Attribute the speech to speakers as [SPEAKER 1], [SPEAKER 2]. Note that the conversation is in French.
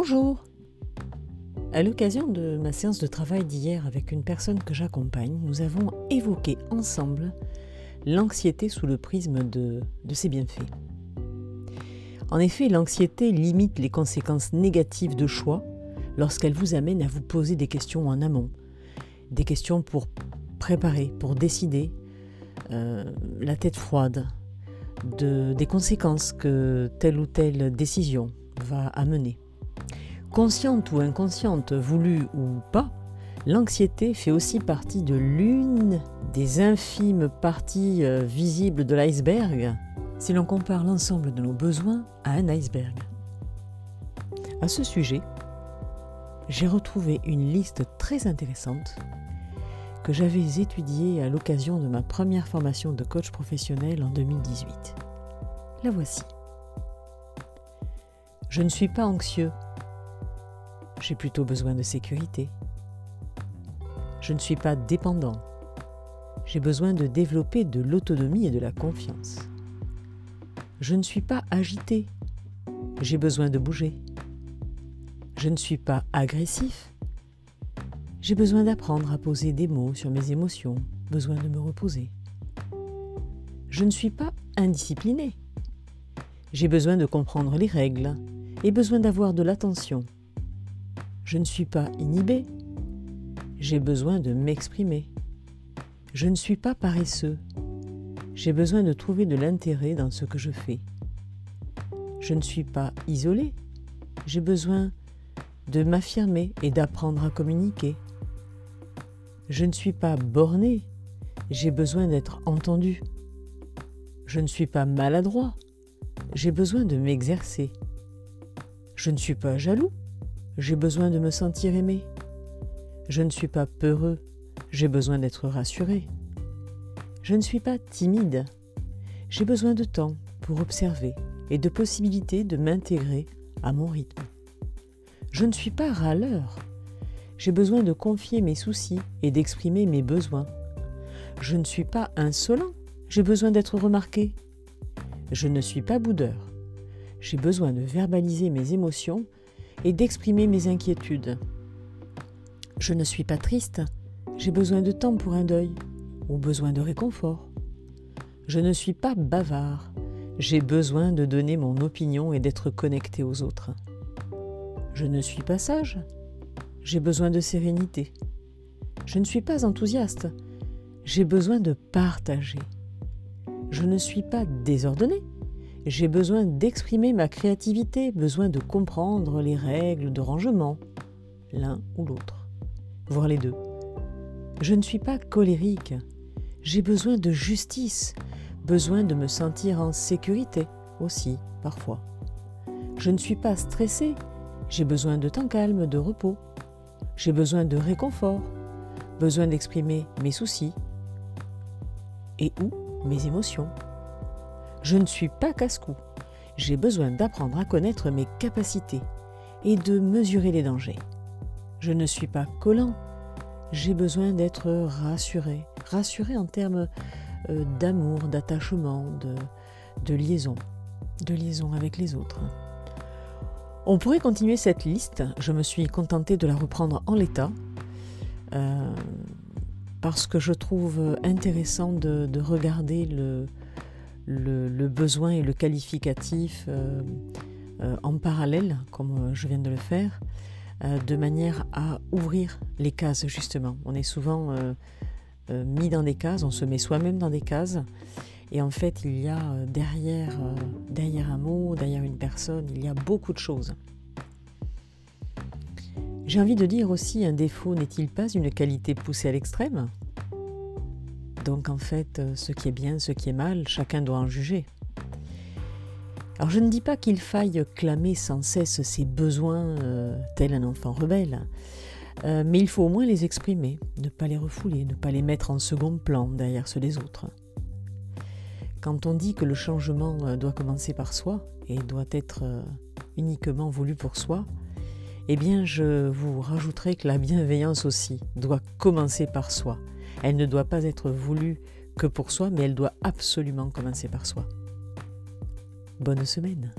[SPEAKER 1] Bonjour À l'occasion de ma séance de travail d'hier avec une personne que j'accompagne, nous avons évoqué ensemble l'anxiété sous le prisme de, ses bienfaits. En effet, l'anxiété limite les conséquences négatives de choix lorsqu'elle vous amène à vous poser des questions en amont, des questions pour préparer, pour décider, euh, la tête froide, de, des conséquences que telle ou telle décision va amener. Consciente ou inconsciente, voulue ou pas, l'anxiété fait aussi partie de l'une des infimes parties euh, visibles de l'iceberg si l'on compare l'ensemble de nos besoins à un iceberg. À ce sujet, j'ai retrouvé une liste très intéressante que j'avais étudiée à l'occasion de ma première formation de coach professionnel en 2018. La voici. Je ne suis pas anxieux. J'ai plutôt besoin de sécurité. Je ne suis pas dépendant. J'ai besoin de développer de l'autonomie et de la confiance. Je ne suis pas agité. J'ai besoin de bouger. Je ne suis pas agressif. J'ai besoin d'apprendre à poser des mots sur mes émotions, besoin de me reposer. Je ne suis pas indiscipliné. J'ai besoin de comprendre les règles et besoin d'avoir de l'attention. Je ne suis pas inhibé. J'ai besoin de m'exprimer. Je ne suis pas paresseux. J'ai besoin de trouver de l'intérêt dans ce que je fais. Je ne suis pas isolé. J'ai besoin de m'affirmer et d'apprendre à communiquer. Je ne suis pas borné, j'ai besoin d'être entendu. Je ne suis pas maladroit, j'ai besoin de m'exercer. Je ne suis pas jaloux, j'ai besoin de me sentir aimé. Je ne suis pas peureux, j'ai besoin d'être rassuré. Je ne suis pas timide, j'ai besoin de temps pour observer et de possibilités de m'intégrer à mon rythme. Je ne suis pas râleur, j'ai besoin de confier mes soucis et d'exprimer mes besoins. Je ne suis pas insolent, j'ai besoin d'être remarqué. Je ne suis pas boudeur. J'ai besoin de verbaliser mes émotions et d'exprimer mes inquiétudes. Je ne suis pas triste, j'ai besoin de temps pour un deuil ou besoin de réconfort. Je ne suis pas bavard, j'ai besoin de donner mon opinion et d'être connecté aux autres. Je ne suis pas sage, j'ai besoin de sérénité. Je ne suis pas enthousiaste, j'ai besoin de partager. Je ne suis pas désordonné, j'ai besoin d'exprimer ma créativité, besoin de comprendre les règles de rangement, l'un ou l'autre, voire les deux. Je ne suis pas colérique, j'ai besoin de justice, besoin de me sentir en sécurité aussi, parfois. Je ne suis pas stressé, j'ai besoin de temps calme, de repos. J'ai besoin de réconfort, besoin d'exprimer mes soucis et ou mes émotions. Je ne suis pas casse-cou. J'ai besoin d'apprendre à connaître mes capacités et de mesurer les dangers. Je ne suis pas collant. J'ai besoin d'être rassuré. Rassuré en termes euh, d'amour, d'attachement, de, liaison. De liaison avec les autres. On pourrait continuer cette liste, je me suis contentée de la reprendre en l'état, euh, parce que je trouve intéressant de, regarder le, le, besoin et le qualificatif euh, euh, en parallèle, comme je viens de le faire, de manière à ouvrir les cases justement. On est souvent mis dans des cases, on se met soi-même dans des cases. Et en fait, il y a euh, euh, derrière un mot, derrière une personne, il y a beaucoup de choses. J'ai envie de dire aussi, un défaut n'est-il pas une qualité poussée à l'extrême? Donc en fait, euh, ce qui est bien, ce qui est mal, chacun doit en juger. Alors je ne dis pas qu'il faille clamer sans cesse ses besoins tel un enfant rebelle, mais il faut au moins les exprimer, ne pas les refouler, ne pas les mettre en second plan derrière ceux des autres. Quand on dit que le changement euh, doit commencer par soi et doit être euh, uniquement voulu pour soi, eh bien je vous rajouterai que la bienveillance aussi doit commencer par soi. Elle ne doit pas être voulue que pour soi, mais elle doit absolument commencer par soi. Bonne semaine